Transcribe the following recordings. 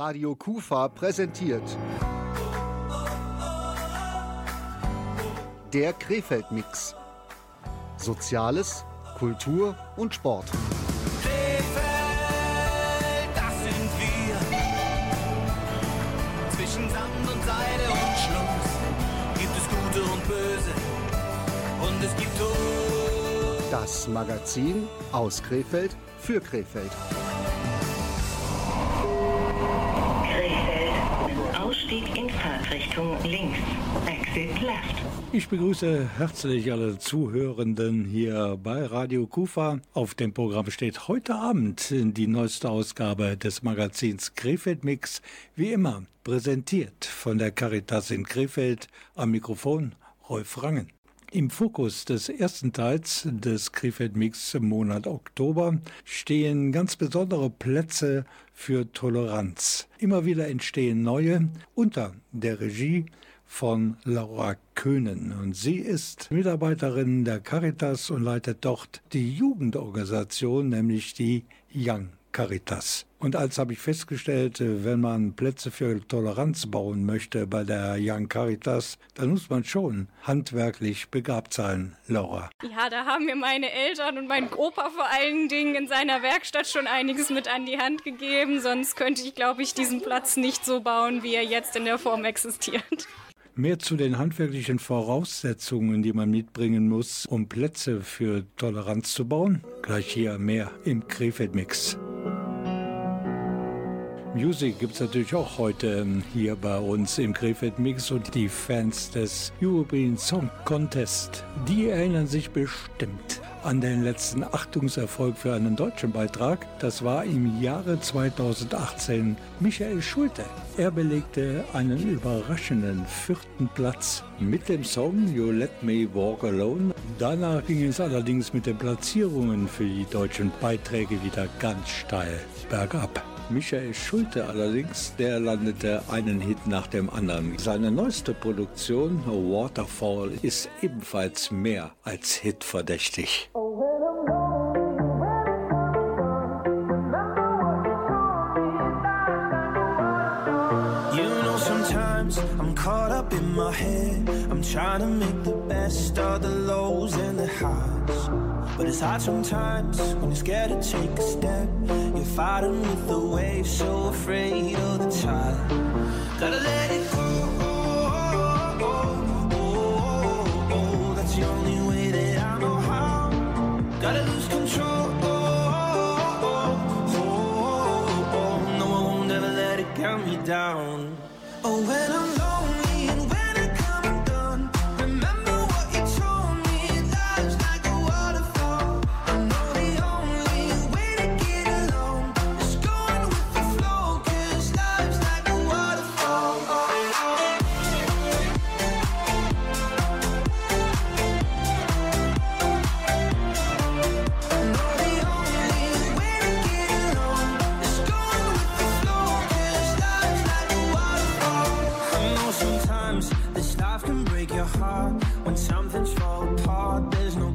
Radio Kufa präsentiert. Der Krefeld-Mix. Soziales, Kultur und Sport. Krefeld, das sind wir. Zwischen Sand und Seide und Schluss gibt es Gute und Böse. Und es gibt Tod. Das Magazin aus Krefeld für Krefeld. Fahrtrichtung links. Exit left. Ich begrüße herzlich alle Zuhörenden hier bei Radio Kufa. Auf dem Programm steht heute Abend die neueste Ausgabe des Magazins Krefeld Mix, wie immer präsentiert von der Caritas in Krefeld am Mikrofon Rolf Rangen. Im Fokus des ersten Teils des Krefeld Mix im Monat Oktober stehen ganz besondere Plätze für Toleranz. Immer wieder entstehen neue unter der Regie von Laura Köhnen. Und sie ist Mitarbeiterin der Caritas und leitet dort die Jugendorganisation, nämlich die Young Caritas. Und als habe ich festgestellt, wenn man Plätze für Toleranz bauen möchte bei der Young Caritas, dann muss man schon handwerklich begabt sein, Laura. Ja, da haben mir meine Eltern und mein Opa vor allen Dingen in seiner Werkstatt schon einiges mit an die Hand gegeben. Sonst könnte ich, glaube ich, diesen Platz nicht so bauen, wie er jetzt in der Form existiert. Mehr zu den handwerklichen Voraussetzungen, die man mitbringen muss, um Plätze für Toleranz zu bauen. Gleich hier mehr im Krefeld-Mix. Music gibt es natürlich auch heute ähm, hier bei uns im Krefeld Mix und die Fans des European Song Contest, die erinnern sich bestimmt an den letzten Achtungserfolg für einen deutschen Beitrag. Das war im Jahre 2018 Michael Schulte. Er belegte einen überraschenden vierten Platz mit dem Song You Let Me Walk Alone. Danach ging es allerdings mit den Platzierungen für die deutschen Beiträge wieder ganz steil bergab. Michael Schulte allerdings, der landete einen Hit nach dem anderen. Seine neueste Produktion, Waterfall, ist ebenfalls mehr als know, sometimes I'm caught up in my head. I'm trying to make the best of the lows and the highs. But it's hard sometimes when you're scared to take a step. You're fighting with the waves, so afraid of the tide. Gotta let it go. That's the only way that I know how. Gotta lose control. No, I won't ever let it me down. Apart. There's no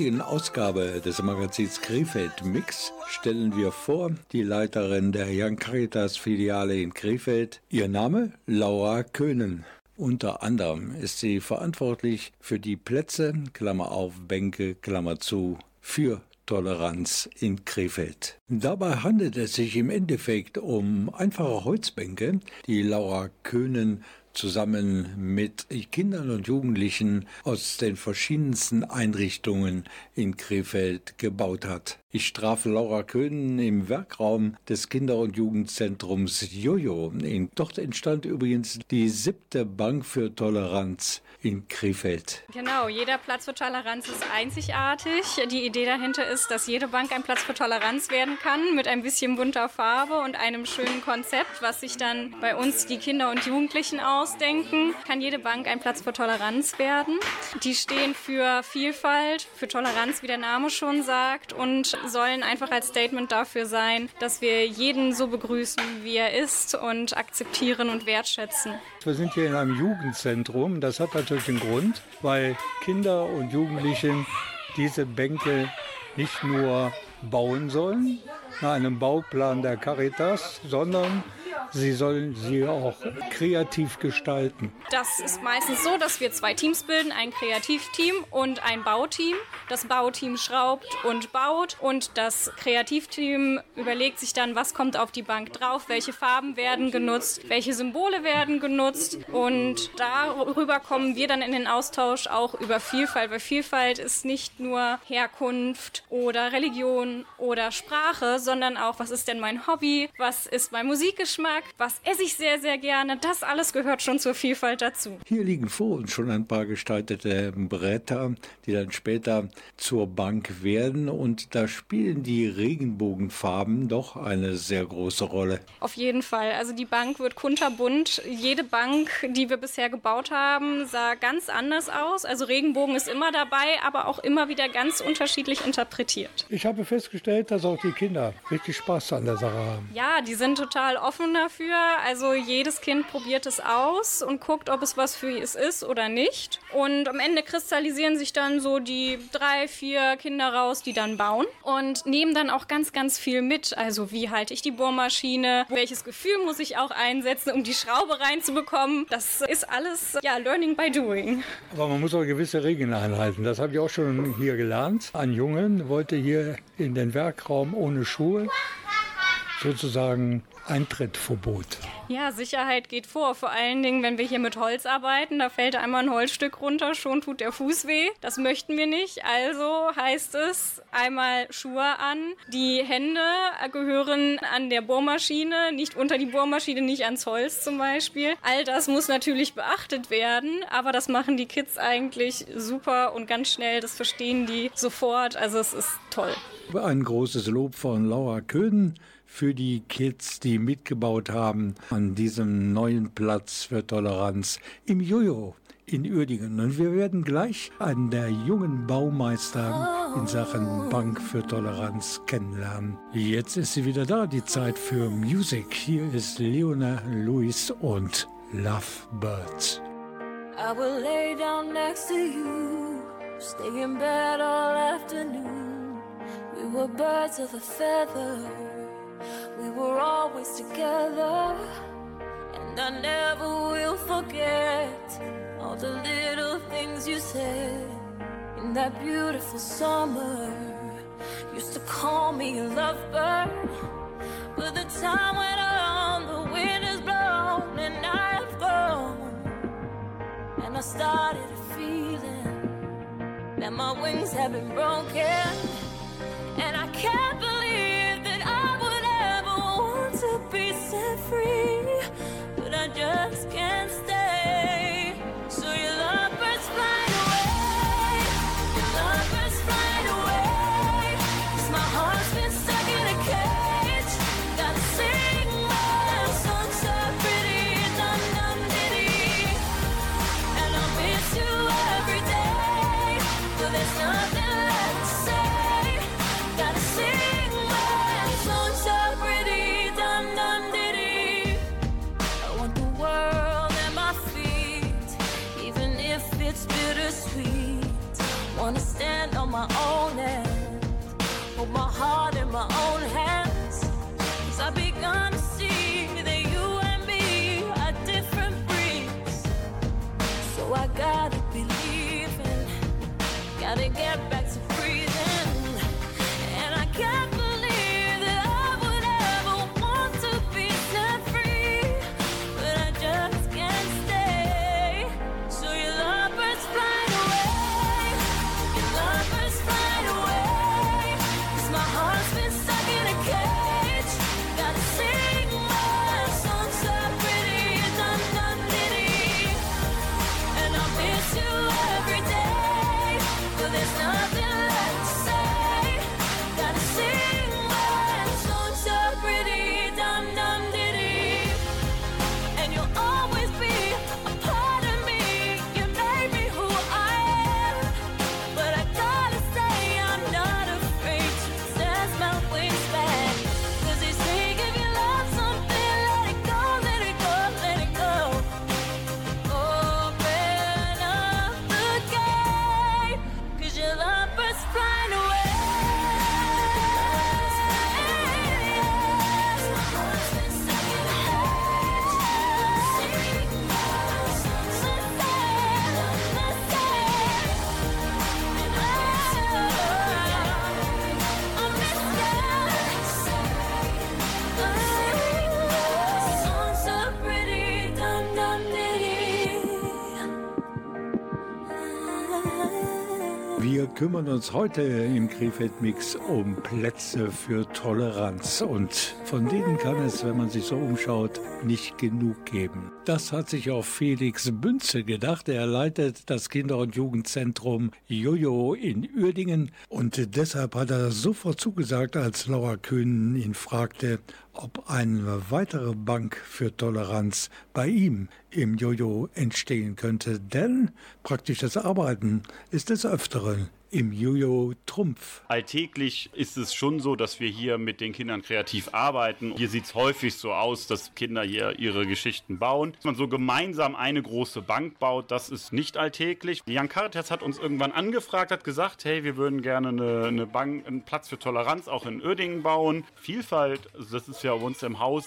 heutigen Ausgabe des Magazins Krefeld Mix stellen wir vor die Leiterin der Young Caritas Filiale in Krefeld. Ihr Name Laura Köhnen. Unter anderem ist sie verantwortlich für die Plätze, Klammer auf, Bänke, Klammer zu, für Toleranz in Krefeld. Dabei handelt es sich im Endeffekt um einfache Holzbänke, die Laura Köhnen zusammen mit Kindern und Jugendlichen aus den verschiedensten Einrichtungen in Krefeld gebaut hat. Ich strafe Laura Köhnen im Werkraum des Kinder- und Jugendzentrums Jojo. Dort entstand übrigens die siebte Bank für Toleranz in Krefeld. Genau, jeder Platz für Toleranz ist einzigartig. Die Idee dahinter ist, dass jede Bank ein Platz für Toleranz werden kann mit ein bisschen bunter Farbe und einem schönen Konzept, was sich dann bei uns die Kinder und Jugendlichen ausdenken. Kann jede Bank ein Platz für Toleranz werden. Die stehen für Vielfalt, für Toleranz, wie der Name schon sagt, und sollen einfach als Statement dafür sein, dass wir jeden so begrüßen, wie er ist und akzeptieren und wertschätzen. Wir sind hier in einem Jugendzentrum. Das hat natürlich einen Grund, weil Kinder und Jugendliche diese Bänke nicht nur bauen sollen nach einem Bauplan der Caritas, sondern sie sollen sie auch kreativ gestalten. Das ist meistens so, dass wir zwei Teams bilden, ein Kreativteam und ein Bauteam. Das Bauteam schraubt und baut und das Kreativteam überlegt sich dann, was kommt auf die Bank drauf, welche Farben werden genutzt, welche Symbole werden genutzt und darüber kommen wir dann in den Austausch auch über Vielfalt, weil Vielfalt ist nicht nur Herkunft oder Religion oder Sprache, sondern auch, was ist denn mein Hobby, was ist mein Musikgeschmack, was esse ich sehr, sehr gerne. Das alles gehört schon zur Vielfalt dazu. Hier liegen vor uns schon ein paar gestaltete Bretter, die dann später zur Bank werden und da spielen die Regenbogenfarben doch eine sehr große Rolle. Auf jeden Fall. Also die Bank wird kunterbunt. Jede Bank, die wir bisher gebaut haben, sah ganz anders aus. Also Regenbogen ist immer dabei, aber auch immer wieder ganz unterschiedlich interpretiert. Ich habe festgestellt, dass auch die Kinder richtig Spaß an der Sache haben. Ja, die sind total offen dafür. Also jedes Kind probiert es aus und guckt, ob es was für es ist oder nicht. Und am Ende kristallisieren sich dann so die drei, vier Kinder raus, die dann bauen und nehmen dann auch ganz, ganz viel mit. Also wie halte ich die Bohrmaschine? Welches Gefühl muss ich auch einsetzen, um die Schraube reinzubekommen? Das ist alles, ja, Learning by Doing. Aber man muss auch gewisse Regeln einhalten. Das habe ich auch schon hier gelernt. Ein Jungen wollte hier in den Werkraum ohne Schuhe chuva. Sozusagen Eintrittverbot. Ja, Sicherheit geht vor. Vor allen Dingen, wenn wir hier mit Holz arbeiten, da fällt einmal ein Holzstück runter, schon tut der Fuß weh. Das möchten wir nicht. Also heißt es einmal Schuhe an. Die Hände gehören an der Bohrmaschine, nicht unter die Bohrmaschine, nicht ans Holz zum Beispiel. All das muss natürlich beachtet werden, aber das machen die Kids eigentlich super und ganz schnell. Das verstehen die sofort. Also es ist toll. Ein großes Lob von Laura Köhn für die Kids, die mitgebaut haben an diesem neuen Platz für Toleranz im Jojo in Uerdingen. Und wir werden gleich einen der jungen Baumeister in Sachen Bank für Toleranz kennenlernen. Jetzt ist sie wieder da, die Zeit für Music. Hier ist Leona Lewis und Lovebirds. I will lay down next to you, stay in bed all afternoon. We were birds of a feather. We were always together, and I never will forget all the little things you said in that beautiful summer. Used to call me a lovebird, but the time went on, the wind has blown, and I have grown, and I started feeling that my wings have been broken, and I can't believe can't stay. Kümmern uns heute im Krefeld Mix um Plätze für Toleranz und von denen kann es, wenn man sich so umschaut, nicht genug geben. Das hat sich auch Felix Bünze gedacht. Er leitet das Kinder- und Jugendzentrum Jojo in Uerdingen und deshalb hat er sofort zugesagt, als Laura Köhn ihn fragte, ob eine weitere Bank für Toleranz bei ihm im Jojo entstehen könnte. Denn praktisch das Arbeiten ist des Öfteren im Jojo Trumpf. Alltäglich ist es schon so, dass wir hier mit den Kindern kreativ arbeiten. Hier sieht es häufig so aus, dass Kinder hier ihre Geschichten bauen. Dass man so gemeinsam eine große Bank baut, das ist nicht alltäglich. Jan Caritas hat uns irgendwann angefragt, hat gesagt, hey, wir würden gerne eine, eine Bank, einen Platz für Toleranz auch in Uerdingen bauen. Vielfalt, das ist ja bei uns im Haus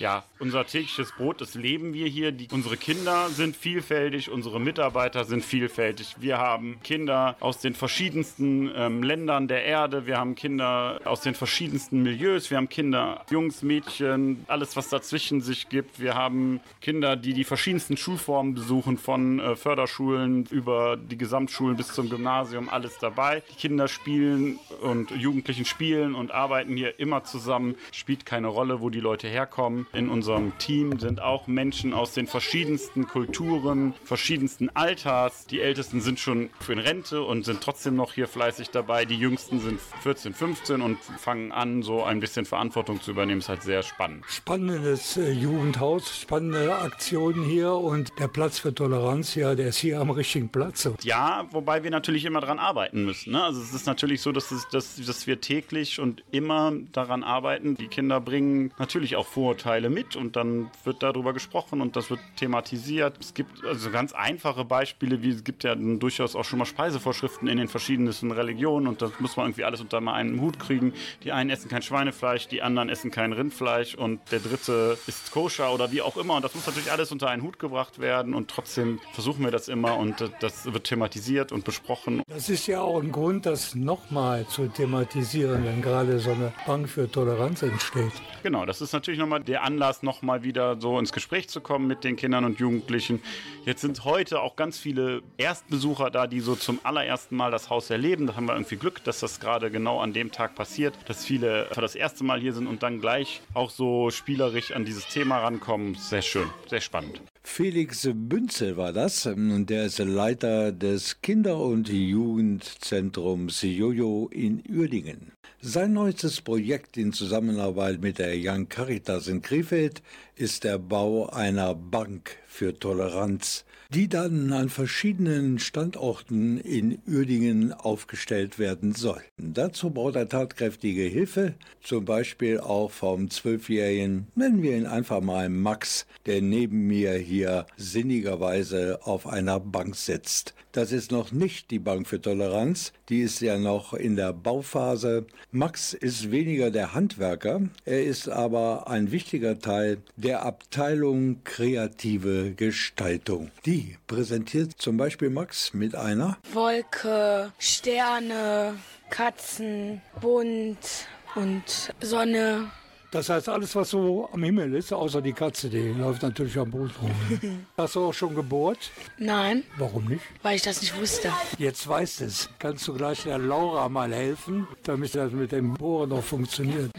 ja, unser tägliches Brot, das leben wir hier. Die, unsere Kinder sind vielfältig, unsere Mitarbeiter sind vielfältig. Wir haben Kinder aus den verschiedensten ähm, Ländern der Erde, wir haben Kinder aus den verschiedensten Milieus, wir haben Kinder, Jungs, Mädchen, alles, was dazwischen sich gibt. Wir haben Kinder, die die verschiedensten Schulformen besuchen, von äh, Förderschulen über die Gesamtschulen bis zum Gymnasium, alles dabei. Die Kinder spielen und Jugendlichen spielen und arbeiten hier immer zusammen. Spielt keine Rolle, wo die Leute herkommen. In unserem Team sind auch Menschen aus den verschiedensten Kulturen, verschiedensten Alters. Die Ältesten sind schon in Rente und sind trotzdem noch hier fleißig dabei. Die Jüngsten sind 14, 15 und fangen an, so ein bisschen Verantwortung zu übernehmen. Ist halt sehr spannend. Spannendes äh, Jugendhaus, spannende Aktionen hier und der Platz für Toleranz, ja, der ist hier am richtigen Platz. Ja, wobei wir natürlich immer daran arbeiten müssen. Ne? Also es ist natürlich so, dass, es, dass, dass wir täglich und immer daran arbeiten. Die Kinder bringen natürlich auch Vorurteile mit und dann wird darüber gesprochen und das wird thematisiert. Es gibt also ganz einfache Beispiele, wie es gibt ja durchaus auch schon mal Speisevorschriften in den verschiedensten Religionen und das muss man irgendwie alles unter mal einen Hut kriegen. Die einen essen kein Schweinefleisch, die anderen essen kein Rindfleisch und der dritte isst koscher oder wie auch immer und das muss natürlich alles unter einen Hut gebracht werden und trotzdem versuchen wir das immer und das wird thematisiert und besprochen. Das ist ja auch ein Grund, das nochmal zu thematisieren, wenn gerade so eine Bank für Toleranz entsteht. Genau, das ist natürlich nochmal der Anlass, nochmal wieder so ins Gespräch zu kommen mit den Kindern und Jugendlichen. Jetzt sind heute auch ganz viele Erstbesucher da, die so zum allerersten Mal das Haus erleben. Da haben wir irgendwie Glück, dass das gerade genau an dem Tag passiert, dass viele für das erste Mal hier sind und dann gleich auch so spielerisch an dieses Thema rankommen. Sehr schön, sehr spannend. Felix Bünzel war das. Und der ist Leiter des Kinder- und Jugendzentrums Jojo in Uerdingen. Sein neuestes Projekt in Zusammenarbeit mit der Young Caritas in Krefeld ist der Bau einer Bank für Toleranz, die dann an verschiedenen Standorten in Uerdingen aufgestellt werden soll. Dazu braucht er tatkräftige Hilfe, zum Beispiel auch vom Zwölfjährigen, nennen wir ihn einfach mal Max, der neben mir hier sinnigerweise auf einer Bank sitzt. Das ist noch nicht die Bank für Toleranz, die ist ja noch in der Bauphase. Max ist weniger der Handwerker, er ist aber ein wichtiger Teil der Abteilung kreative Gestaltung. Die präsentiert zum Beispiel Max mit einer Wolke, Sterne, Katzen, bunt und Sonne. Das heißt, alles, was so am Himmel ist, außer die Katze, die läuft natürlich am Boot rum. Hast du auch schon gebohrt? Nein, Warum nicht? weil ich das nicht wusste. Jetzt weißt es. Kannst du gleich der Laura mal helfen, damit das mit dem Bohren noch funktioniert?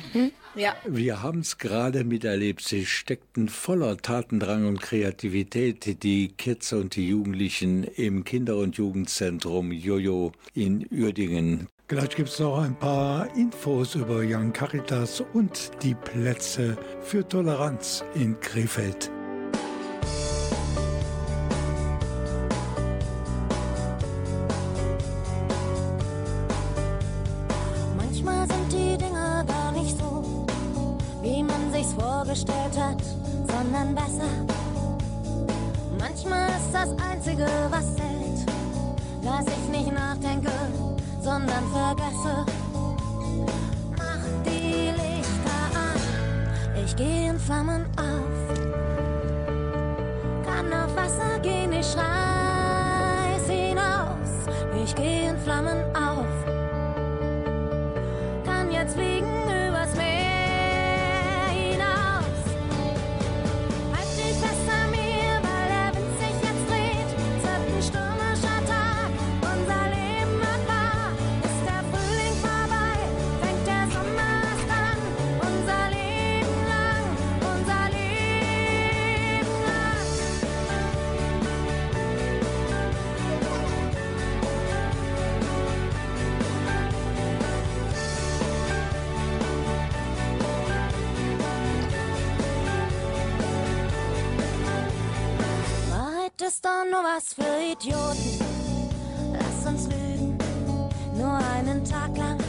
Ja. Wir haben es gerade miterlebt. Sie steckten voller Tatendrang und Kreativität, die Kids und die Jugendlichen im Kinder- und Jugendzentrum Jojo in Uerdingen. Gleich gibt es noch ein paar Infos über Young Caritas und die Plätze für Toleranz in Krefeld. Manchmal sind die Dinge gar nicht so, wie man sich's vorgestellt hat, sondern besser. Manchmal ist das Einzige, was zählt, dass ich nicht nachdenke, sondern vergesse. Mach die Lichter an, ich geh in Flammen auf. Kann auf Wasser gehen, ich reiß hinaus, ich geh in Flammen auf kann jetzt fliegen übers was für Idioten. Lass uns lügen, nur einen Tag lang.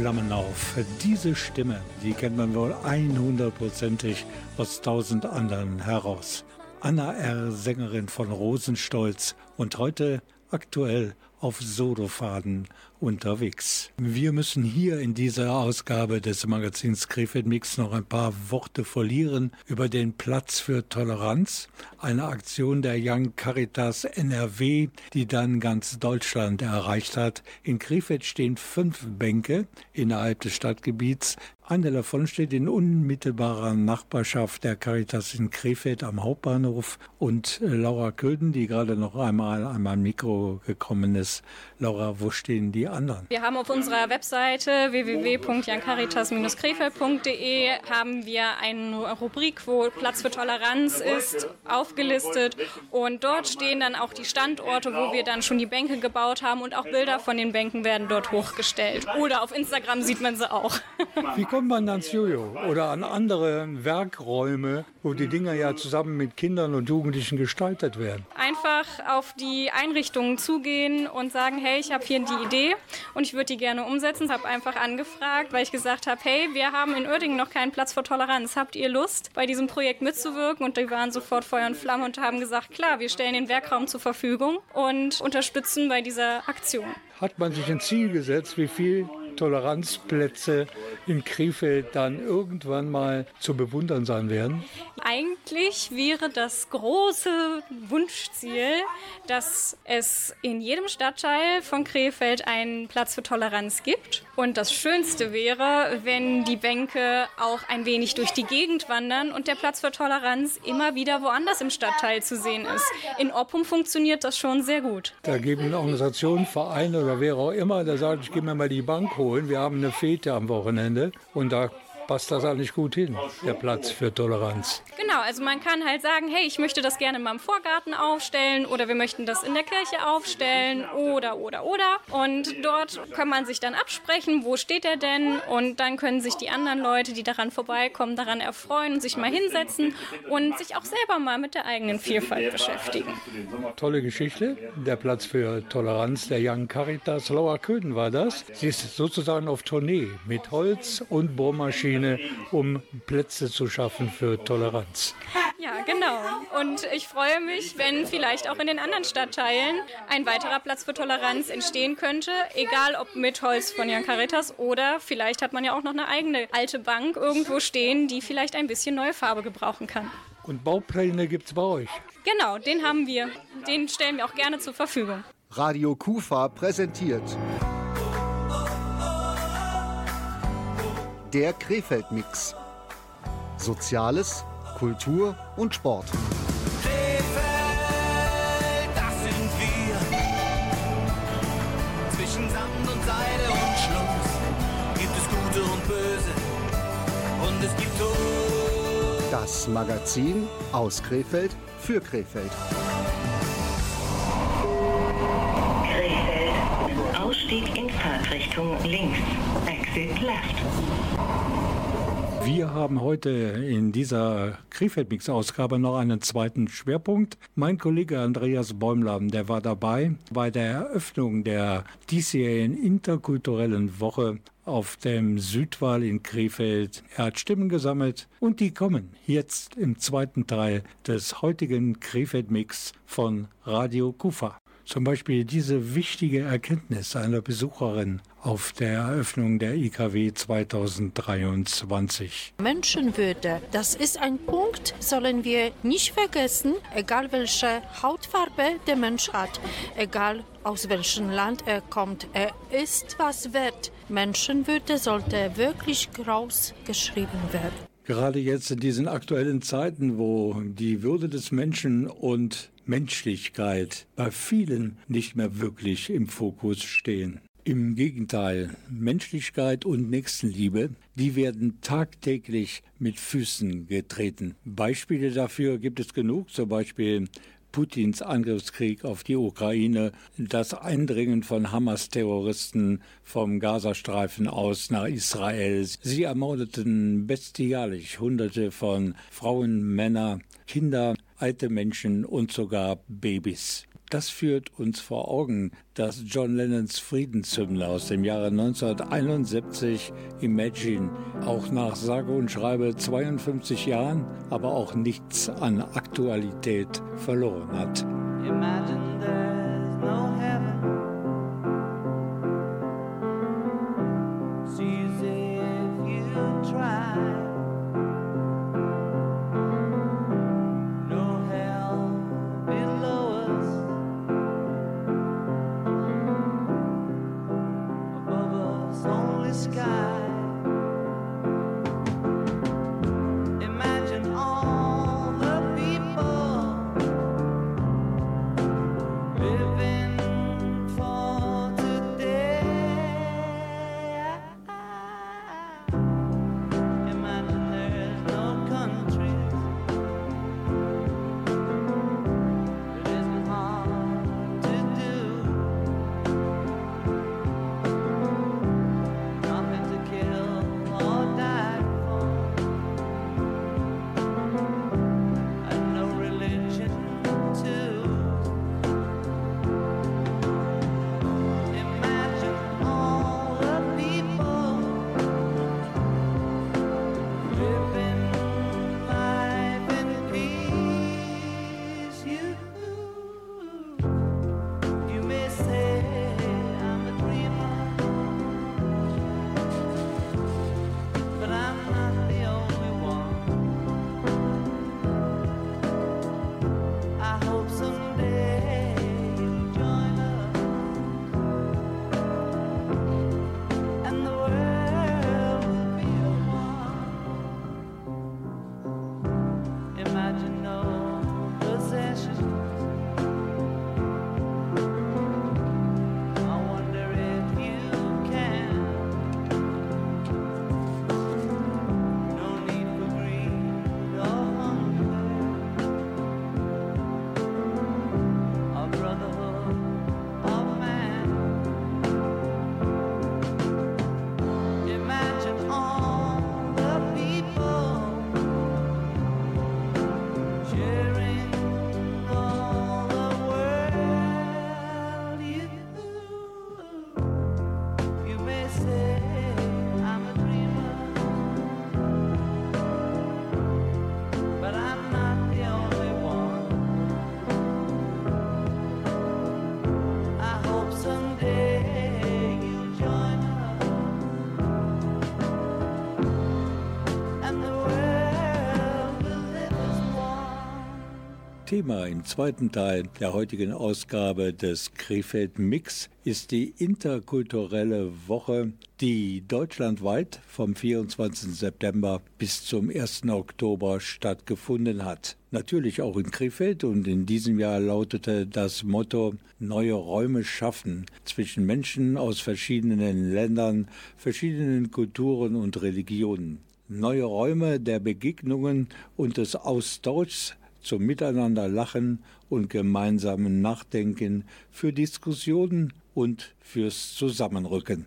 In Flammen auf. Diese Stimme, die kennt man wohl 100%ig aus tausend anderen heraus. Anna R., Sängerin von Rosenstolz und heute aktuell auf Solofaden unterwegs. Wir müssen hier in dieser Ausgabe des Magazins Krefeld Mix noch ein paar Worte verlieren über den Platz für Toleranz, eine Aktion der Young Caritas NRW, die dann ganz Deutschland erreicht hat. In Krefeld stehen fünf Bänke innerhalb des Stadtgebiets. Eine davon steht in unmittelbarer Nachbarschaft der Caritas in Krefeld am Hauptbahnhof und Laura Köden, die gerade noch einmal an mein Mikro gekommen ist. Laura, wo stehen die anderen? Wir haben auf unserer Webseite www.jancaritas-krefeld.de haben wir eine Rubrik, wo Platz für Toleranz ist, aufgelistet. Und dort stehen dann auch die Standorte, wo wir dann schon die Bänke gebaut haben und auch Bilder von den Bänken werden dort hochgestellt. Oder auf Instagram sieht man sie auch. Wie kommt man ans Jojo oder an andere Werkräume, wo die Dinger ja zusammen mit Kindern und Jugendlichen gestaltet werden? Einfach auf die Einrichtungen zugehen und sagen, hey, ich habe hier die Idee und ich würde die gerne umsetzen. Ich habe einfach angefragt, weil ich gesagt habe, hey, wir haben in Uerdingen noch keinen Platz für Toleranz. Habt ihr Lust, bei diesem Projekt mitzuwirken? Und die waren sofort Feuer und Flamme und haben gesagt, klar, wir stellen den Werkraum zur Verfügung und unterstützen bei dieser Aktion. Hat man sich ein Ziel gesetzt, wie viel Toleranzplätze in Krefeld dann irgendwann mal zu bewundern sein werden? Eigentlich wäre das große Wunschziel, dass es in jedem Stadtteil von Krefeld einen Platz für Toleranz gibt. Und das Schönste wäre, wenn die Bänke auch ein wenig durch die Gegend wandern und der Platz für Toleranz immer wieder woanders im Stadtteil zu sehen ist. In Oppum funktioniert das schon sehr gut. Da geben Organisationen, Vereine oder wer auch immer, der sagt, ich gehe mir mal die Bank holen. Wir haben eine Fete am Wochenende und da passt das eigentlich gut hin, der Platz für Toleranz. Genau, also man kann halt sagen, hey, ich möchte das gerne in meinem Vorgarten aufstellen oder wir möchten das in der Kirche aufstellen oder, oder, oder. Und dort kann man sich dann absprechen, wo steht er denn und dann können sich die anderen Leute, die daran vorbeikommen, daran erfreuen und sich mal hinsetzen und sich auch selber mal mit der eigenen Vielfalt beschäftigen. Tolle Geschichte, der Platz für Toleranz der Young Caritas. Laura Köden war das. Sie ist sozusagen auf Tournee mit Holz und Bohrmaschine, um Plätze zu schaffen für Toleranz. Ja, genau. Und ich freue mich, wenn vielleicht auch in den anderen Stadtteilen ein weiterer Platz für Toleranz entstehen könnte, egal ob mit Holz von Jan Caritas oder vielleicht hat man ja auch noch eine eigene alte Bank irgendwo stehen, die vielleicht ein bisschen neue Farbe gebrauchen kann. Und Baupläne gibt es bei euch. Genau, den haben wir. Den stellen wir auch gerne zur Verfügung. Radio Kufa präsentiert. Der Krefeld-Mix. Soziales, Kultur und Sport. Krefeld, das sind wir. Zwischen Sand und Seide und Schluss gibt es Gute und Böse. Und es gibt Tod. Das Magazin aus Krefeld für Krefeld. Krefeld. Ausstieg in Fahrtrichtung links. Exit left. Wir haben heute in dieser Krefeld-Mix-Ausgabe noch einen zweiten Schwerpunkt. Mein Kollege Andreas Bäumler, der war dabei bei der Eröffnung der diesjährigen interkulturellen Woche auf dem Südwall in Krefeld. Er hat Stimmen gesammelt und die kommen jetzt im zweiten Teil des heutigen Krefeld-Mix von Radio Kufa. Zum Beispiel diese wichtige Erkenntnis einer Besucherin auf der Eröffnung der IKW 2023. Menschenwürde, das ist ein Punkt, sollen wir nicht vergessen, egal welche Hautfarbe der Mensch hat, egal aus welchem Land er kommt, er ist was wert. Menschenwürde sollte wirklich groß geschrieben werden. Gerade jetzt in diesen aktuellen Zeiten, wo die Würde des Menschen und Menschlichkeit bei vielen nicht mehr wirklich im Fokus stehen. Im Gegenteil, Menschlichkeit und Nächstenliebe, die werden tagtäglich mit Füßen getreten. Beispiele dafür gibt es genug, zum Beispiel Putins Angriffskrieg auf die Ukraine, das Eindringen von Hamas-Terroristen vom Gazastreifen aus nach Israel. Sie ermordeten bestialisch Hunderte von Frauen, Männer, Kinder, alte Menschen und sogar Babys. Das führt uns vor Augen, dass John Lennons Friedenshymne aus dem Jahre 1971 Imagine auch nach sage und schreibe 52 Jahren aber auch nichts an Aktualität verloren hat. Imagine there's no heaven. It's easy if you try. the sky. Thema im zweiten Teil der heutigen Ausgabe des Krefeld Mix ist die interkulturelle Woche, die deutschlandweit vom 24. September bis zum 1. Oktober stattgefunden hat. Natürlich auch in Krefeld und in diesem Jahr lautete das Motto Neue Räume schaffen zwischen Menschen aus verschiedenen Ländern, verschiedenen Kulturen und Religionen. Neue Räume der Begegnungen und des Austauschs zum Miteinander lachen und gemeinsamen Nachdenken, für Diskussionen und fürs Zusammenrücken.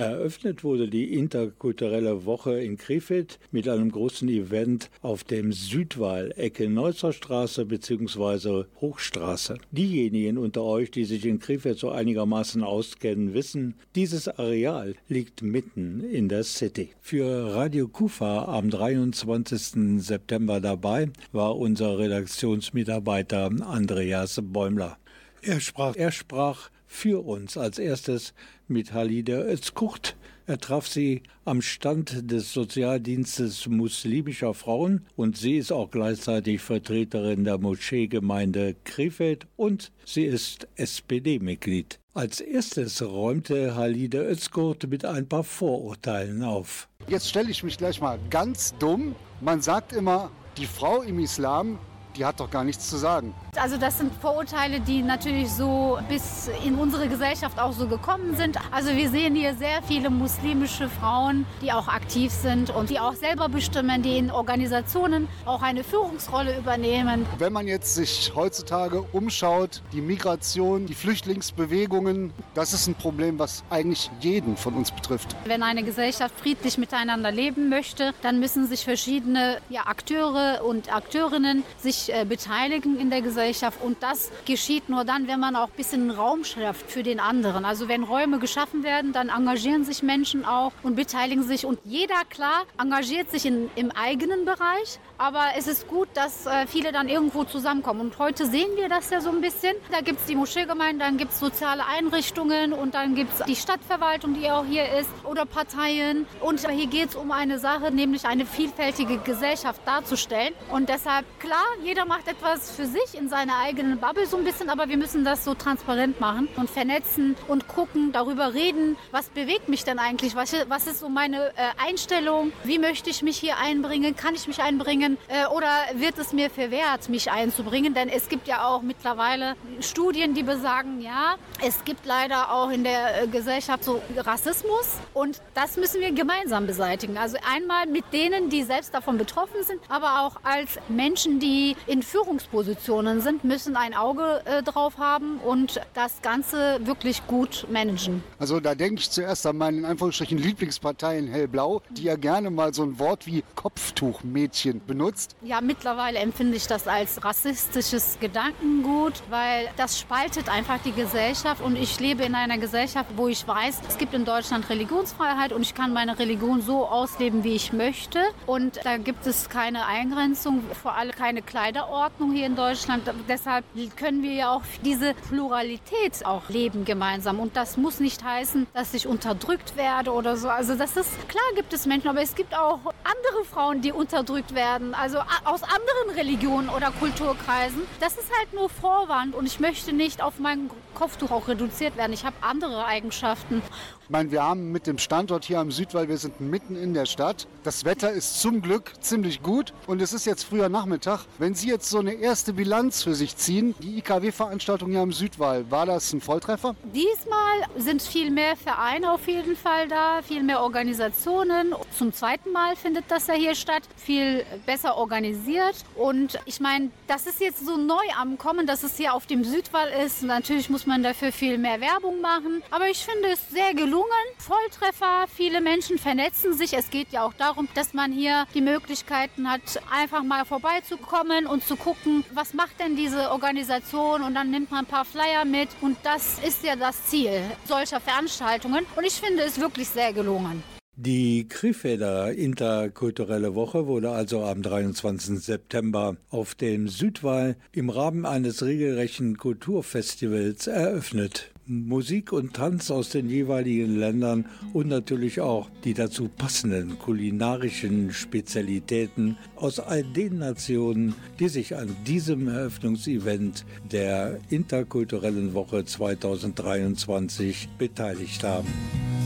Eröffnet wurde die interkulturelle Woche in Krefeld mit einem großen Event auf dem Südwall, Ecke Neusser Straße bzw. Hochstraße. Diejenigen unter euch, die sich in Krefeld so einigermaßen auskennen, wissen, dieses Areal liegt mitten in der City. Für Radio Kufa am 23. September dabei war unser Redaktionsmitarbeiter Andreas Bäumler. Er sprach, er sprach für uns als erstes mit Halide Özkurt. Er traf sie am Stand des Sozialdienstes muslimischer Frauen und sie ist auch gleichzeitig Vertreterin der Moscheegemeinde Krefeld und sie ist SPD-Mitglied. Als erstes räumte Halide Özkurt mit ein paar Vorurteilen auf. Jetzt stelle ich mich gleich mal ganz dumm. Man sagt immer, die Frau im Islam, die hat doch gar nichts zu sagen. Also das sind Vorurteile, die natürlich so bis in unsere Gesellschaft auch so gekommen sind. Also wir sehen hier sehr viele muslimische Frauen, die auch aktiv sind und die auch selber bestimmen, die in Organisationen auch eine Führungsrolle übernehmen. Wenn man jetzt sich heutzutage umschaut, die Migration, die Flüchtlingsbewegungen, das ist ein Problem, was eigentlich jeden von uns betrifft. Wenn eine Gesellschaft friedlich miteinander leben möchte, dann müssen sich verschiedene ja, Akteure und Akteurinnen sich äh, beteiligen in der Gesellschaft. Und das geschieht nur dann, wenn man auch ein bisschen Raum schafft für den anderen. Also wenn Räume geschaffen werden, dann engagieren sich Menschen auch und beteiligen sich. Und jeder, klar, engagiert sich in, im eigenen Bereich. Aber es ist gut, dass äh, viele dann irgendwo zusammenkommen. Und heute sehen wir das ja so ein bisschen. Da gibt es die Moscheegemeinden, dann gibt es soziale Einrichtungen und dann gibt es die Stadtverwaltung, die auch hier ist, oder Parteien. Und hier geht es um eine Sache, nämlich eine vielfältige Gesellschaft darzustellen. Und deshalb, klar, jeder macht etwas für sich in seiner eigenen Bubble so ein bisschen, aber wir müssen das so transparent machen und vernetzen und gucken, darüber reden, was bewegt mich denn eigentlich, was, was ist so meine äh, Einstellung, wie möchte ich mich hier einbringen, kann ich mich einbringen äh, oder wird es mir verwehrt, mich einzubringen, denn es gibt ja auch mittlerweile Studien, die besagen, ja, es gibt leider auch in der äh, Gesellschaft so Rassismus und das müssen wir gemeinsam beseitigen. Also einmal mit denen, die selbst davon betroffen sind, aber auch als Menschen, die in Führungspositionen sind, müssen ein Auge äh, drauf haben und das Ganze wirklich gut managen. Also da denke ich zuerst an meine in Anführungsstrichen Lieblingspartei in Hellblau, die ja gerne mal so ein Wort wie Kopftuchmädchen benutzt. Ja, mittlerweile empfinde ich das als rassistisches Gedankengut, weil das spaltet einfach die Gesellschaft und ich lebe in einer Gesellschaft, wo ich weiß, es gibt in Deutschland Religionsfreiheit und ich kann meine Religion so ausleben, wie ich möchte und da gibt es keine Eingrenzung, vor allem keine Kleiderordnung hier in Deutschland. Deshalb können wir ja auch diese Pluralität auch leben gemeinsam und das muss nicht heißen, dass ich unterdrückt werde oder so. Also das ist klar gibt es Menschen, aber es gibt auch andere Frauen, die unterdrückt werden, also aus anderen Religionen oder Kulturkreisen. Das ist halt nur Vorwand und ich möchte nicht auf mein Kopftuch auch reduziert werden. Ich habe andere Eigenschaften. Ich meine, wir haben mit dem Standort hier am Südwall, wir sind mitten in der Stadt. Das Wetter ist zum Glück ziemlich gut und es ist jetzt früher Nachmittag. Wenn Sie jetzt so eine erste Bilanz für sich ziehen, die IKW-Veranstaltung hier am Südwall, war das ein Volltreffer? Diesmal sind viel mehr Vereine auf jeden Fall da, viel mehr Organisationen. Zum zweiten Mal findet das ja hier statt, viel besser organisiert. Und ich meine, das ist jetzt so neu am Kommen, dass es hier auf dem Südwall ist. Natürlich muss man dafür viel mehr Werbung machen. Aber ich finde es sehr gelungen. Volltreffer, viele Menschen vernetzen sich. Es geht ja auch darum, dass man hier die Möglichkeiten hat, einfach mal vorbeizukommen und zu gucken, was macht denn diese Organisation und dann nimmt man ein paar Flyer mit und das ist ja das Ziel solcher Veranstaltungen und ich finde es wirklich sehr gelungen. Die Krefelder Interkulturelle Woche wurde also am 23. September auf dem Südwall im Rahmen eines regelrechten Kulturfestivals eröffnet. Musik und Tanz aus den jeweiligen Ländern und natürlich auch die dazu passenden kulinarischen Spezialitäten aus all den Nationen, die sich an diesem Eröffnungsevent der Interkulturellen Woche 2023 beteiligt haben.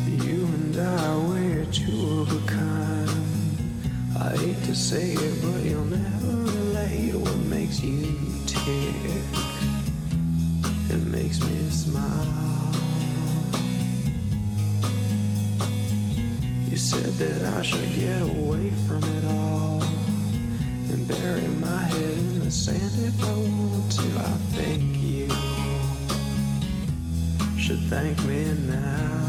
You and I, say it, but you'll never relate what makes you tick. It makes me smile. You said that I should get away from it all and bury my head in the sand if I want to. I think you should thank me now.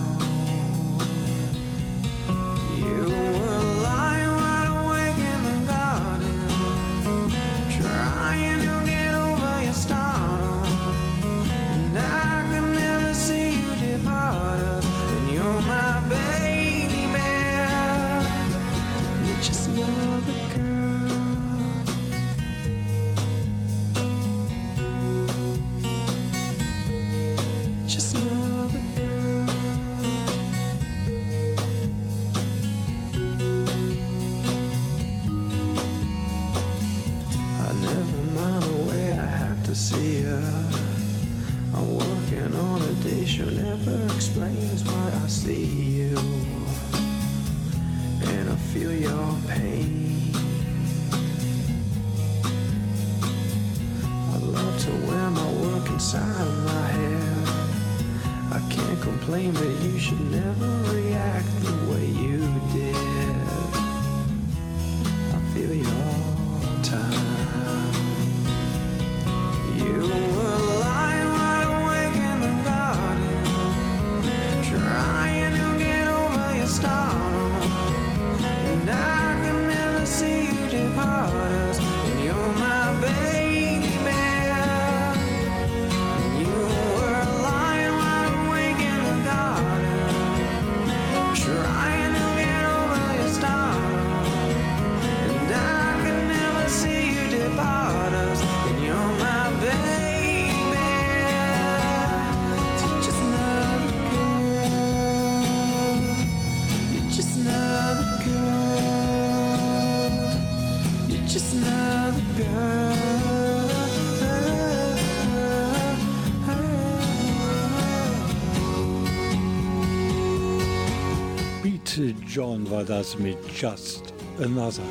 John war das mit Just Another.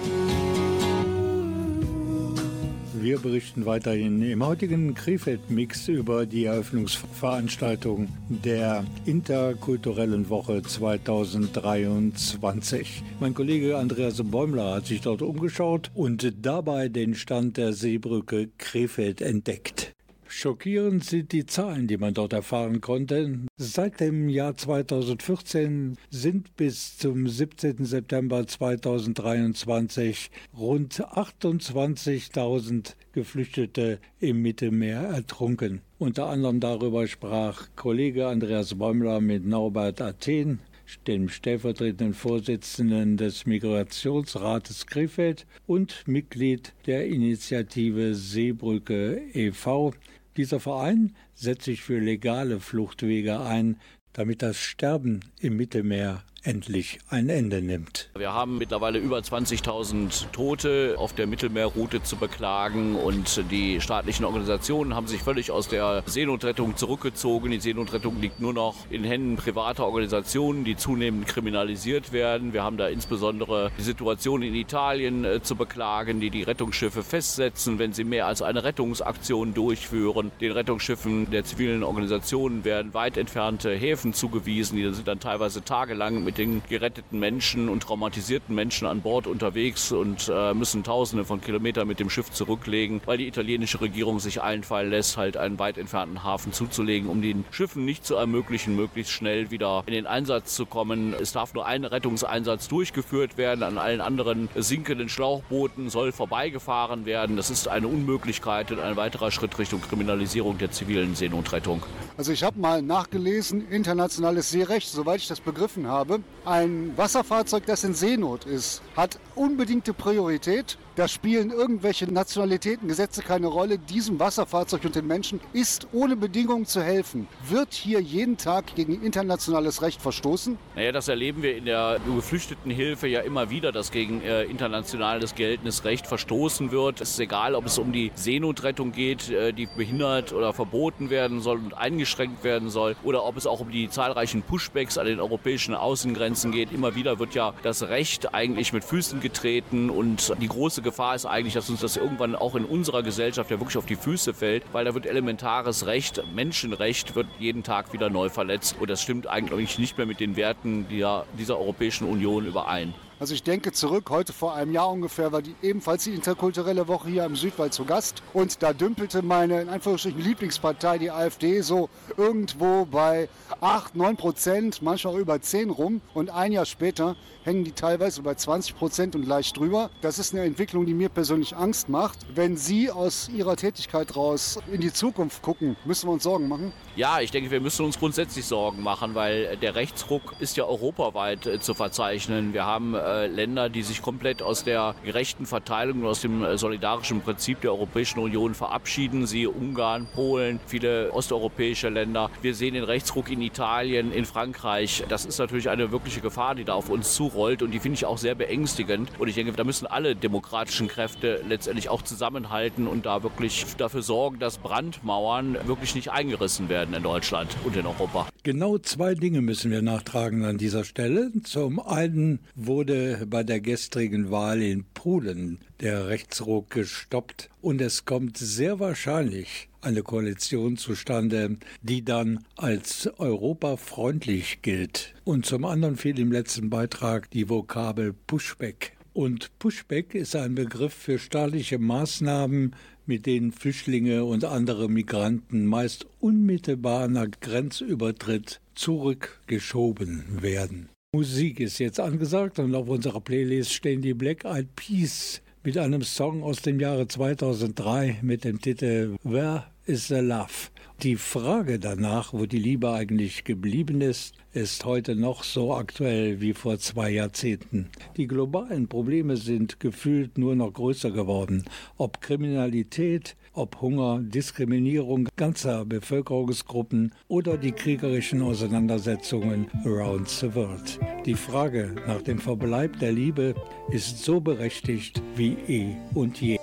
Wir berichten weiterhin im heutigen Krefeld-Mix über die Eröffnungsveranstaltung der interkulturellen Woche 2023. Mein Kollege Andreas Bäumler hat sich dort umgeschaut und dabei den Stand der Seebrücke Krefeld entdeckt. Schockierend sind die Zahlen, die man dort erfahren konnte. Seit dem Jahr 2014 sind bis zum 17. September 2023 rund 28.000 Geflüchtete im Mittelmeer ertrunken. Unter anderem darüber sprach Kollege Andreas Bäumler mit Norbert Athen, dem stellvertretenden Vorsitzenden des Migrationsrates Krefeld und Mitglied der Initiative Seebrücke e.V. Dieser Verein setzt sich für legale Fluchtwege ein, damit das Sterben im Mittelmeer endlich ein Ende nimmt. Wir haben mittlerweile über 20.000 Tote auf der Mittelmeerroute zu beklagen und die staatlichen Organisationen haben sich völlig aus der Seenotrettung zurückgezogen. Die Seenotrettung liegt nur noch in Händen privater Organisationen, die zunehmend kriminalisiert werden. Wir haben da insbesondere die Situation in Italien äh, zu beklagen, die die Rettungsschiffe festsetzen, wenn sie mehr als eine Rettungsaktion durchführen. Den Rettungsschiffen der zivilen Organisationen werden weit entfernte Häfen zugewiesen, die sind dann teilweise tagelang mit den geretteten Menschen und traumatisierten Menschen an Bord unterwegs und äh, müssen Tausende von Kilometern mit dem Schiff zurücklegen, weil die italienische Regierung sich einfallen lässt, halt einen weit entfernten Hafen zuzulegen, um den Schiffen nicht zu ermöglichen, möglichst schnell wieder in den Einsatz zu kommen. Es darf nur ein Rettungseinsatz durchgeführt werden, an allen anderen sinkenden Schlauchbooten soll vorbeigefahren werden. Das ist eine Unmöglichkeit und ein weiterer Schritt Richtung Kriminalisierung der zivilen Seenotrettung. Also ich habe mal nachgelesen, internationales Seerecht, soweit ich das begriffen habe. Ein Wasserfahrzeug, das in Seenot ist, hat unbedingte Priorität. Da spielen irgendwelche Nationalitäten, Gesetze keine Rolle. Diesem Wasserfahrzeug und den Menschen ist ohne Bedingungen zu helfen. Wird hier jeden Tag gegen internationales Recht verstoßen? Naja, das erleben wir in der Geflüchtetenhilfe ja immer wieder, dass gegen äh, internationales geltendes Recht verstoßen wird. Es ist egal, ob es um die Seenotrettung geht, äh, die behindert oder verboten werden soll und eingeschränkt werden soll, oder ob es auch um die zahlreichen Pushbacks an den europäischen Außengrenzen geht. Immer wieder wird ja das Recht eigentlich mit Füßen getreten und die große Gefahr ist eigentlich, dass uns das irgendwann auch in unserer Gesellschaft ja wirklich auf die Füße fällt, weil da wird elementares Recht, Menschenrecht wird jeden Tag wieder neu verletzt und das stimmt eigentlich nicht mehr mit den Werten dieser, dieser Europäischen Union überein. Also ich denke zurück, heute vor einem Jahr ungefähr war die ebenfalls die interkulturelle Woche hier im Südwald zu Gast. Und da dümpelte meine, in Anführungsstrichen, Lieblingspartei, die AfD, so irgendwo bei 8, 9 Prozent, manchmal über 10 rum. Und ein Jahr später hängen die teilweise bei 20 Prozent und leicht drüber. Das ist eine Entwicklung, die mir persönlich Angst macht. Wenn Sie aus Ihrer Tätigkeit raus in die Zukunft gucken, müssen wir uns Sorgen machen? Ja, ich denke, wir müssen uns grundsätzlich Sorgen machen, weil der Rechtsruck ist ja europaweit äh, zu verzeichnen. Wir haben äh, Länder, die sich komplett aus der gerechten Verteilung und aus dem äh, solidarischen Prinzip der Europäischen Union verabschieden. Siehe Ungarn, Polen, viele osteuropäische Länder. Wir sehen den Rechtsruck in Italien, in Frankreich. Das ist natürlich eine wirkliche Gefahr, die da auf uns zurollt und die finde ich auch sehr beängstigend. Und ich denke, da müssen alle demokratischen Kräfte letztendlich auch zusammenhalten und da wirklich dafür sorgen, dass Brandmauern wirklich nicht eingerissen werden in Deutschland und in Europa. Genau zwei Dinge müssen wir nachtragen an dieser Stelle. Zum einen wurde bei der gestrigen Wahl in Polen der Rechtsruck gestoppt und es kommt sehr wahrscheinlich eine Koalition zustande, die dann als europafreundlich gilt. Und zum anderen fiel im letzten Beitrag die Vokabel Pushback. Und Pushback ist ein Begriff für staatliche Maßnahmen, mit denen Flüchtlinge und andere Migranten meist unmittelbar nach Grenzübertritt zurückgeschoben werden. Musik ist jetzt angesagt und auf unserer Playlist stehen die Black Eyed Peas mit einem Song aus dem Jahre 2003 mit dem Titel Where is the Love? Die Frage danach, wo die Liebe eigentlich geblieben ist, ist heute noch so aktuell wie vor zwei Jahrzehnten. Die globalen Probleme sind gefühlt nur noch größer geworden. Ob Kriminalität, ob Hunger, Diskriminierung ganzer Bevölkerungsgruppen oder die kriegerischen Auseinandersetzungen around the world. Die Frage nach dem Verbleib der Liebe ist so berechtigt wie eh und je.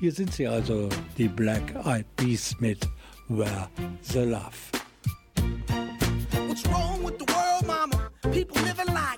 Hier sind sie also, die Black Eyed Peas mit Where the Love. What's wrong with the world, mama? People living like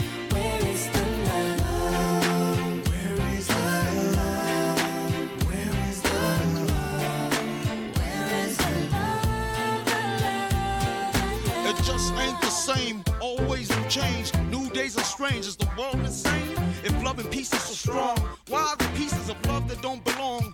Ain't the same. Always new change. New days are strange. Is the world insane? If love and peace is so strong, why are the pieces of love that don't belong?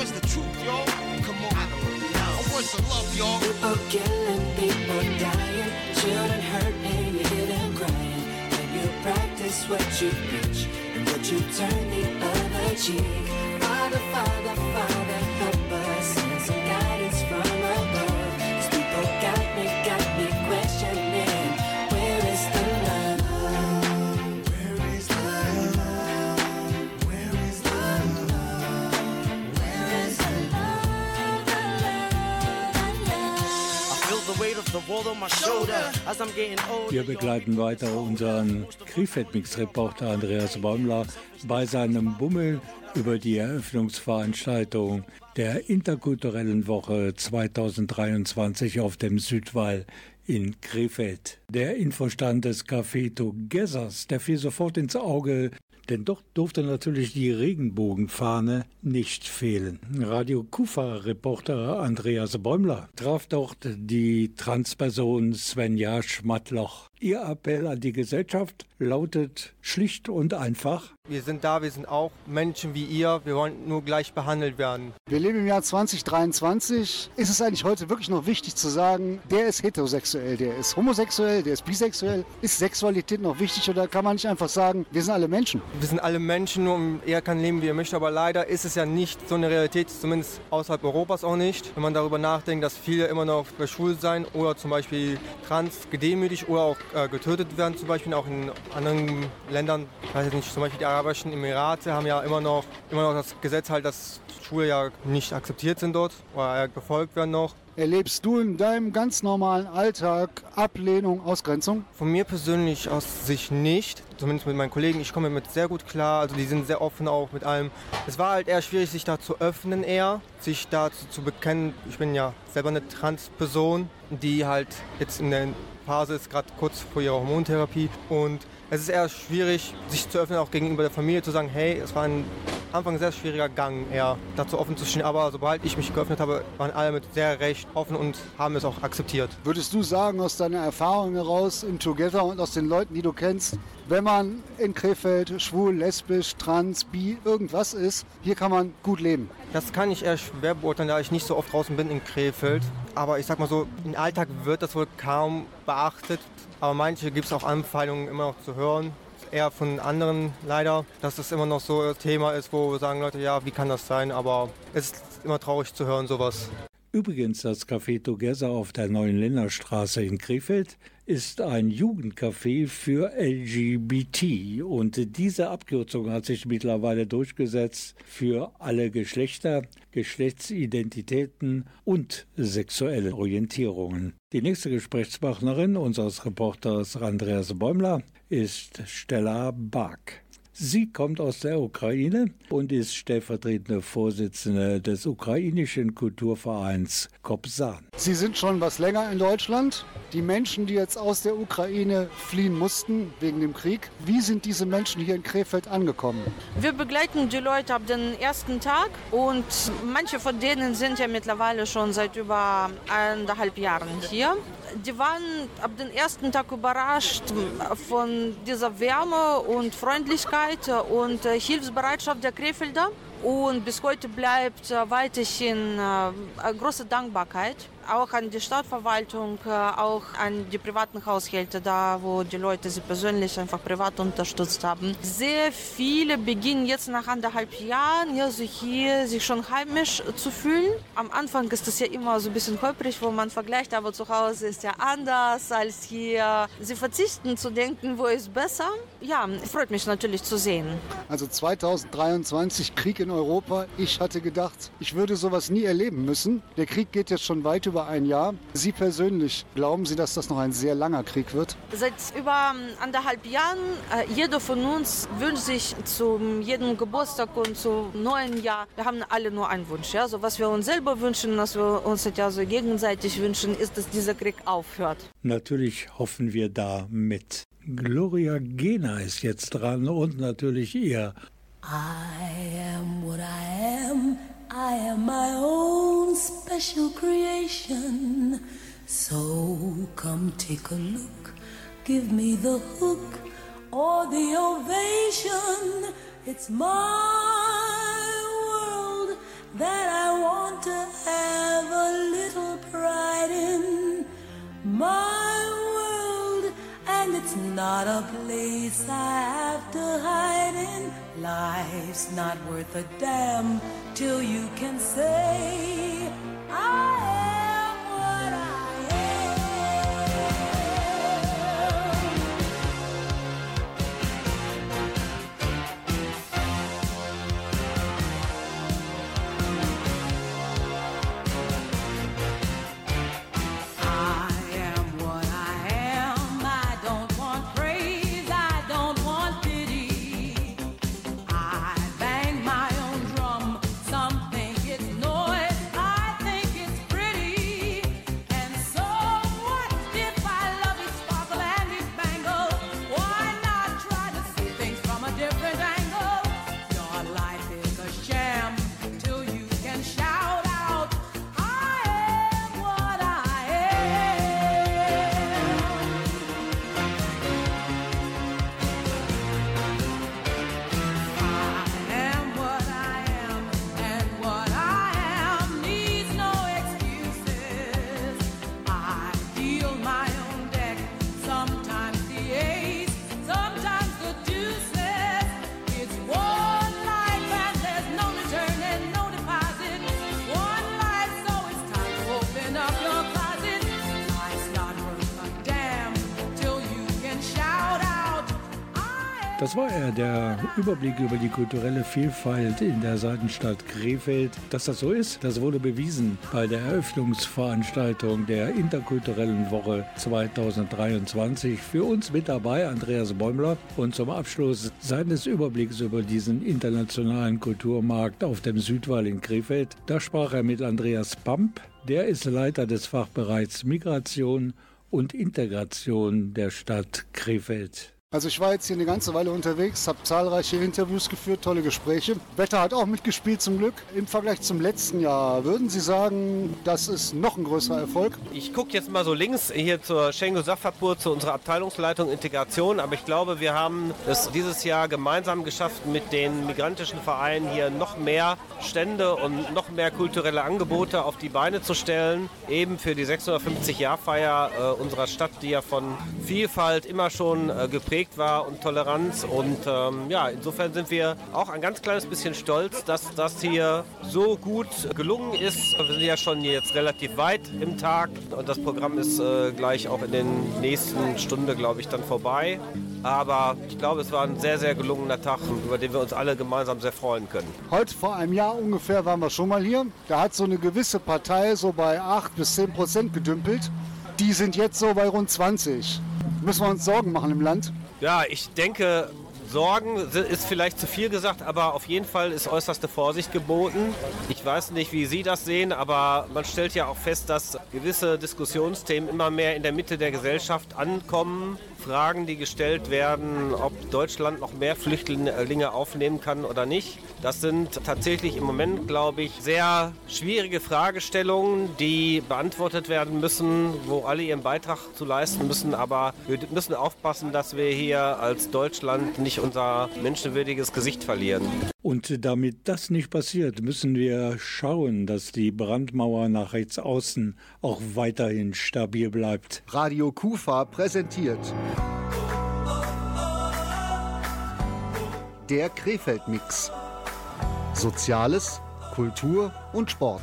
Where's the truth, y'all? Come on, I don't know. Where's the love, y'all? People killing, people dying, children hurt you hear them crying. When you practice what you preach and would you turn the other cheek? Father, Father, Father, Wir begleiten weiter unseren Krefeld-Mix-Reporter Andreas Bäumler bei seinem Bummel über die Eröffnungsveranstaltung der interkulturellen Woche 2023 auf dem Südwall in Krefeld. Der Infostand des Café Togethers, der fiel sofort ins Auge, Denn dort durfte natürlich die Regenbogenfahne nicht fehlen. Radio Kufa-Reporter Andreas Bäumler traf dort die Transperson Svenja Schmatloch. Ihr Appell an die Gesellschaft lautet schlicht und einfach. Wir sind da, wir sind auch Menschen wie ihr. Wir wollen nur gleich behandelt werden. Wir leben im Jahr 2023. Ist es eigentlich heute wirklich noch wichtig zu sagen, der ist heterosexuell, der ist homosexuell, der ist bisexuell? Ist Sexualität noch wichtig oder kann man nicht einfach sagen, wir sind alle Menschen? Wir sind alle Menschen und er kann leben, wie er möchte. Aber leider ist es ja nicht so eine Realität, zumindest außerhalb Europas auch nicht. Wenn man darüber nachdenkt, dass viele immer noch schwul sein oder zum Beispiel trans gedemütigt oder auch äh, getötet werden, zum Beispiel auch in anderen Ländern, ich weiß nicht, zum Beispiel die Arabischen Emirate haben ja immer noch, immer noch das Gesetz halt, dass Schwule ja nicht akzeptiert sind dort oder befolgt werden noch. Erlebst du in deinem ganz normalen Alltag Ablehnung, Ausgrenzung? Von mir persönlich aus sich nicht, zumindest mit meinen Kollegen. Ich komme damit sehr gut klar, also die sind sehr offen auch mit allem. Es war halt eher schwierig, sich da zu öffnen eher, sich dazu zu bekennen. Ich bin ja selber eine Transperson, die halt jetzt in der Phase ist, gerade kurz vor ihrer Hormontherapie und es ist eher schwierig, sich zu öffnen, auch gegenüber der Familie zu sagen, hey, es war ein Anfang ein sehr schwieriger Gang, eher dazu offen zu stehen. Aber sobald ich mich geöffnet habe, waren alle mit sehr recht offen und haben es auch akzeptiert. Würdest du sagen, aus deiner Erfahrung heraus im Together und aus den Leuten, die du kennst, wenn man in Krefeld schwul, lesbisch, trans, bi, irgendwas ist, hier kann man gut leben? Das kann ich eher schwer beurteilen, da ich nicht so oft draußen bin in Krefeld. Aber ich sag mal so, im Alltag wird das wohl kaum beachtet. Aber manche gibt es auch Anfeindungen immer noch zu hören. Eher von anderen leider, dass das immer noch so ein Thema ist, wo sagen Leute, ja, wie kann das sein? Aber es ist immer traurig zu hören, sowas. Übrigens, das Café Together auf der Neuen Länderstraße in Krefeld ist ein Jugendcafé für LGBT und diese Abkürzung hat sich mittlerweile durchgesetzt für alle Geschlechter, Geschlechtsidentitäten und sexuelle Orientierungen. Die nächste Gesprächspartnerin unseres Reporters Andreas Bäumler ist Stella Bark. Sie kommt aus der Ukraine und ist stellvertretende Vorsitzende des ukrainischen Kulturvereins Kobsan. Sie sind schon was länger in Deutschland. Die Menschen, die jetzt aus der Ukraine fliehen mussten wegen dem Krieg, wie sind diese Menschen hier in Krefeld angekommen? Wir begleiten die Leute ab dem ersten Tag und manche von denen sind ja mittlerweile schon seit über eineinhalb Jahren hier. Die waren ab dem ersten Tag überrascht von dieser Wärme und Freundlichkeit und Hilfsbereitschaft der Krefelder. Und bis heute bleibt weiterhin große Dankbarkeit, auch an die Stadtverwaltung, äh, auch an die privaten Haushalte, da wo die Leute sie persönlich einfach privat unterstützt haben. Sehr viele beginnen jetzt nach anderthalb Jahren ja, so hier sich schon heimisch zu fühlen. Am Anfang ist das ja immer so ein bisschen holprig, wo man vergleicht, aber zu Hause ist ja anders als hier. Sie verzichten zu denken, wo ist besser. Ja, freut mich natürlich zu sehen. Also 2023 Krieg in Europa. Ich hatte gedacht, ich würde sowas nie erleben müssen. Der Krieg geht jetzt schon weit über ein Jahr. Sie persönlich, glauben Sie, dass das noch ein sehr langer Krieg wird? Seit über anderthalb Jahren, äh, jeder von uns wünscht sich zu jedem Geburtstag und zum neuen Jahr, wir haben alle nur einen Wunsch. Ja? So, was wir uns selber wünschen, was wir uns ja so gegenseitig wünschen, ist, dass dieser Krieg aufhört. Natürlich hoffen wir da mit. Gloria Gena ist jetzt dran und natürlich ihr I am what I am. I am my own special creation. So come take a look. Give me the hook or the ovation. It's my world that I want to have a little pride in. My and it's not a place I have to hide in. Life's not worth a damn till you can say, I Das war er, der Überblick über die kulturelle Vielfalt in der Seidenstadt Krefeld. Dass das so ist, das wurde bewiesen bei der Eröffnungsveranstaltung der interkulturellen Woche 2023. Für uns mit dabei Andreas Bäumler und zum Abschluss seines Überblicks über diesen internationalen Kulturmarkt auf dem Südwall in Krefeld. Da sprach er mit Andreas Pamp, der ist Leiter des Fachbereichs Migration und Integration der Stadt Krefeld. Also ich war jetzt hier eine ganze Weile unterwegs, habe zahlreiche Interviews geführt, tolle Gespräche. Wetter hat auch mitgespielt zum Glück. Im Vergleich zum letzten Jahr, würden Sie sagen, das ist noch ein größerer Erfolg? Ich gucke jetzt mal so links hier zur Schengo Safapur, zu unserer Abteilungsleitung Integration. Aber ich glaube, wir haben es dieses Jahr gemeinsam geschafft, mit den migrantischen Vereinen hier noch mehr Stände und noch mehr kulturelle Angebote auf die Beine zu stellen. Eben für die 650-Jahr-Feier äh, unserer Stadt, die ja von Vielfalt immer schon äh, geprägt war und Toleranz. Und ähm, ja, insofern sind wir auch ein ganz kleines bisschen stolz, dass das hier so gut gelungen ist. Wir sind ja schon jetzt relativ weit im Tag und das Programm ist äh, gleich auch in den nächsten Stunde, glaube ich, dann vorbei. Aber ich glaube, es war ein sehr, sehr gelungener Tag, über den wir uns alle gemeinsam sehr freuen können. Heute vor einem Jahr ungefähr waren wir schon mal hier. Da hat so eine gewisse Partei so bei 8 bis 10 Prozent gedümpelt. Die sind jetzt so bei rund 20. Müssen wir uns Sorgen machen im Land? Ja, ich denke, Sorgen ist vielleicht zu viel gesagt, aber auf jeden Fall ist äußerste Vorsicht geboten. Ich weiß nicht, wie Sie das sehen, aber man stellt ja auch fest, dass gewisse Diskussionsthemen immer mehr in der Mitte der Gesellschaft ankommen. Fragen, die gestellt werden, ob Deutschland noch mehr Flüchtlinge aufnehmen kann oder nicht. Das sind tatsächlich im Moment, glaube ich, sehr schwierige Fragestellungen, die beantwortet werden müssen, wo alle ihren Beitrag zu leisten müssen. Aber wir müssen aufpassen, dass wir hier als Deutschland nicht unser menschenwürdiges Gesicht verlieren. Und damit das nicht passiert, müssen wir schauen, dass die Brandmauer nach rechts außen auch weiterhin stabil bleibt. Radio Kufa präsentiert der Krefeld-Mix. Soziales, Kultur und Sport.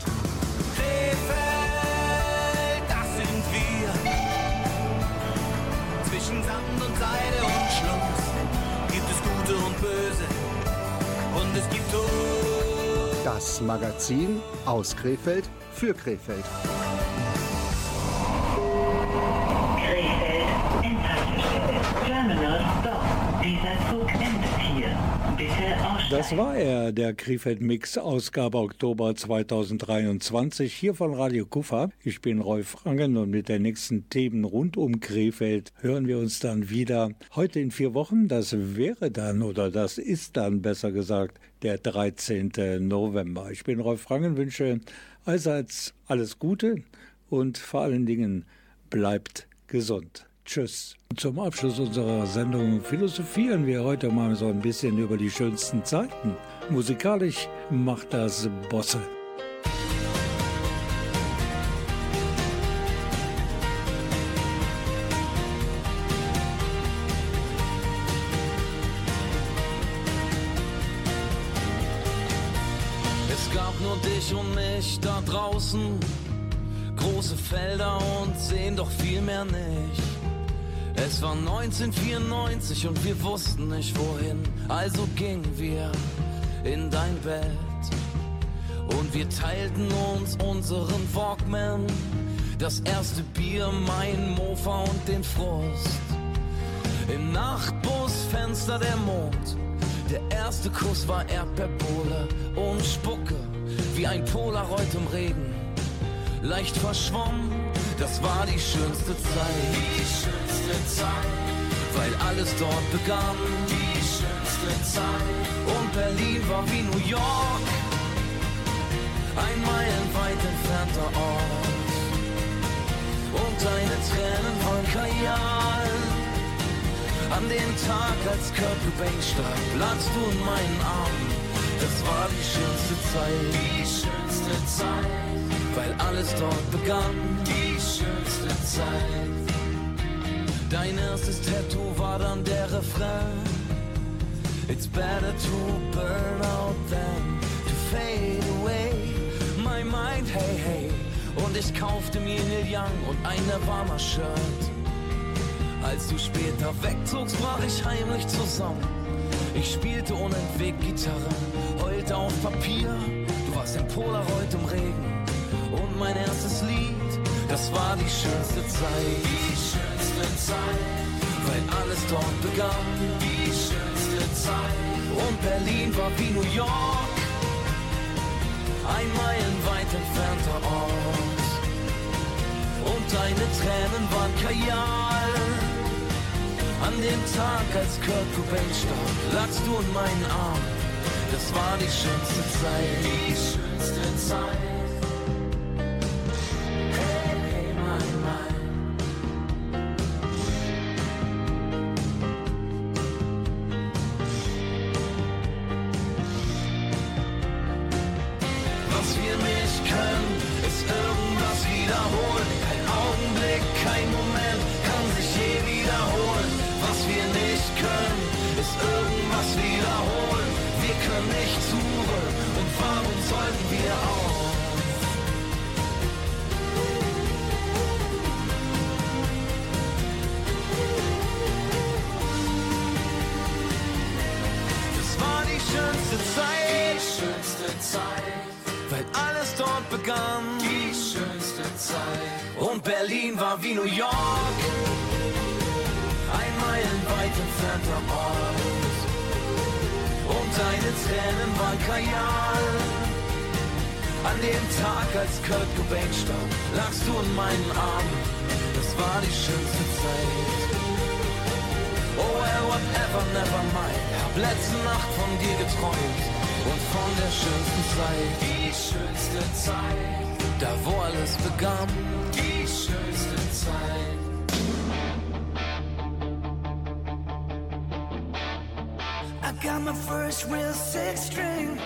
Krefeld, das sind wir. Zwischen Sand und Seide und Schluss gibt es Gute und Böse. Und es gibt Tod. Das Magazin aus Krefeld für Krefeld. Krefeld, Das war er, der Krefeld Mix, Ausgabe Oktober 2023, hier von Radio Kufa. Ich bin Rolf Rangen und mit den nächsten Themen rund um Krefeld hören wir uns dann wieder. Heute in vier Wochen, das wäre dann oder das ist dann besser gesagt der 13. November. Ich bin Rolf Rangen, wünsche allseits alles Gute und vor allen Dingen bleibt gesund. Tschüss. Zum Abschluss unserer Sendung philosophieren wir heute mal so ein bisschen über die schönsten Zeiten. Musikalisch macht das Bosse. Es gab nur dich und mich da draußen. Große Felder und Seen, doch viel mehr nicht. Es war 1994 und wir wussten nicht wohin. Also gingen wir in dein Bett. Und wir teilten uns unseren Walkman. Das erste Bier, mein Mofa und den Frust. Im Nachtbusfenster der Mond. Der erste Kuss war Erdbeerbohle und Spucke, wie ein Polaroid im Regen. Leicht verschwommen, das war die schönste Zeit. Die schönste Zeit, weil alles dort begann. Die schönste Zeit, und Berlin war wie New York. Ein meilenweit entfernter Ort. Und deine Tränen waren Kajal. An dem Tag, als Kurt Cobain starb, lagst du in meinen Armen. Das war die schönste Zeit. Die schönste Zeit, weil alles dort begann. Die schönste Zeit. Dein erstes Tattoo war dann der Refrain. It's better to burn out than to fade away. My mind, hey, hey. Und ich kaufte mir Neil Young und ein Nirvana-Shirt. Als du später wegzogst, brach ich heimlich zusammen. Ich spielte unentwegt Gitarre, heulte auf Papier. Du warst ein Polaroid im Regen und mein erstes Lied, das war die schönste Zeit. Die schönste Zeit, weil alles dort begann. Die schönste Zeit und Berlin war wie New York, ein meilenweit entfernter Ort. Und deine Tränen waren Kajal. An dem Tag, als Kurt Cobain starb, lagst du in meinen Armen. Das war die schönste Zeit. Die schönste Zeit. Irgendwas wiederholen. Wir können nicht zurück und warum sollten wir auch? Das war die schönste Zeit. Weil alles dort begann. Die schönste Zeit. Und Berlin war wie New York. Ein meilenweit entfernter Ort. Und deine Tränen waren Kajal. An dem Tag, als Kurt Cobain starb, lagst du in meinen Armen. Das war die schönste Zeit. Oh well, whatever, never mind. Hab letzte Nacht von dir geträumt und von der schönsten Zeit. Die schönste Zeit. Da wo alles begann. My first real six string.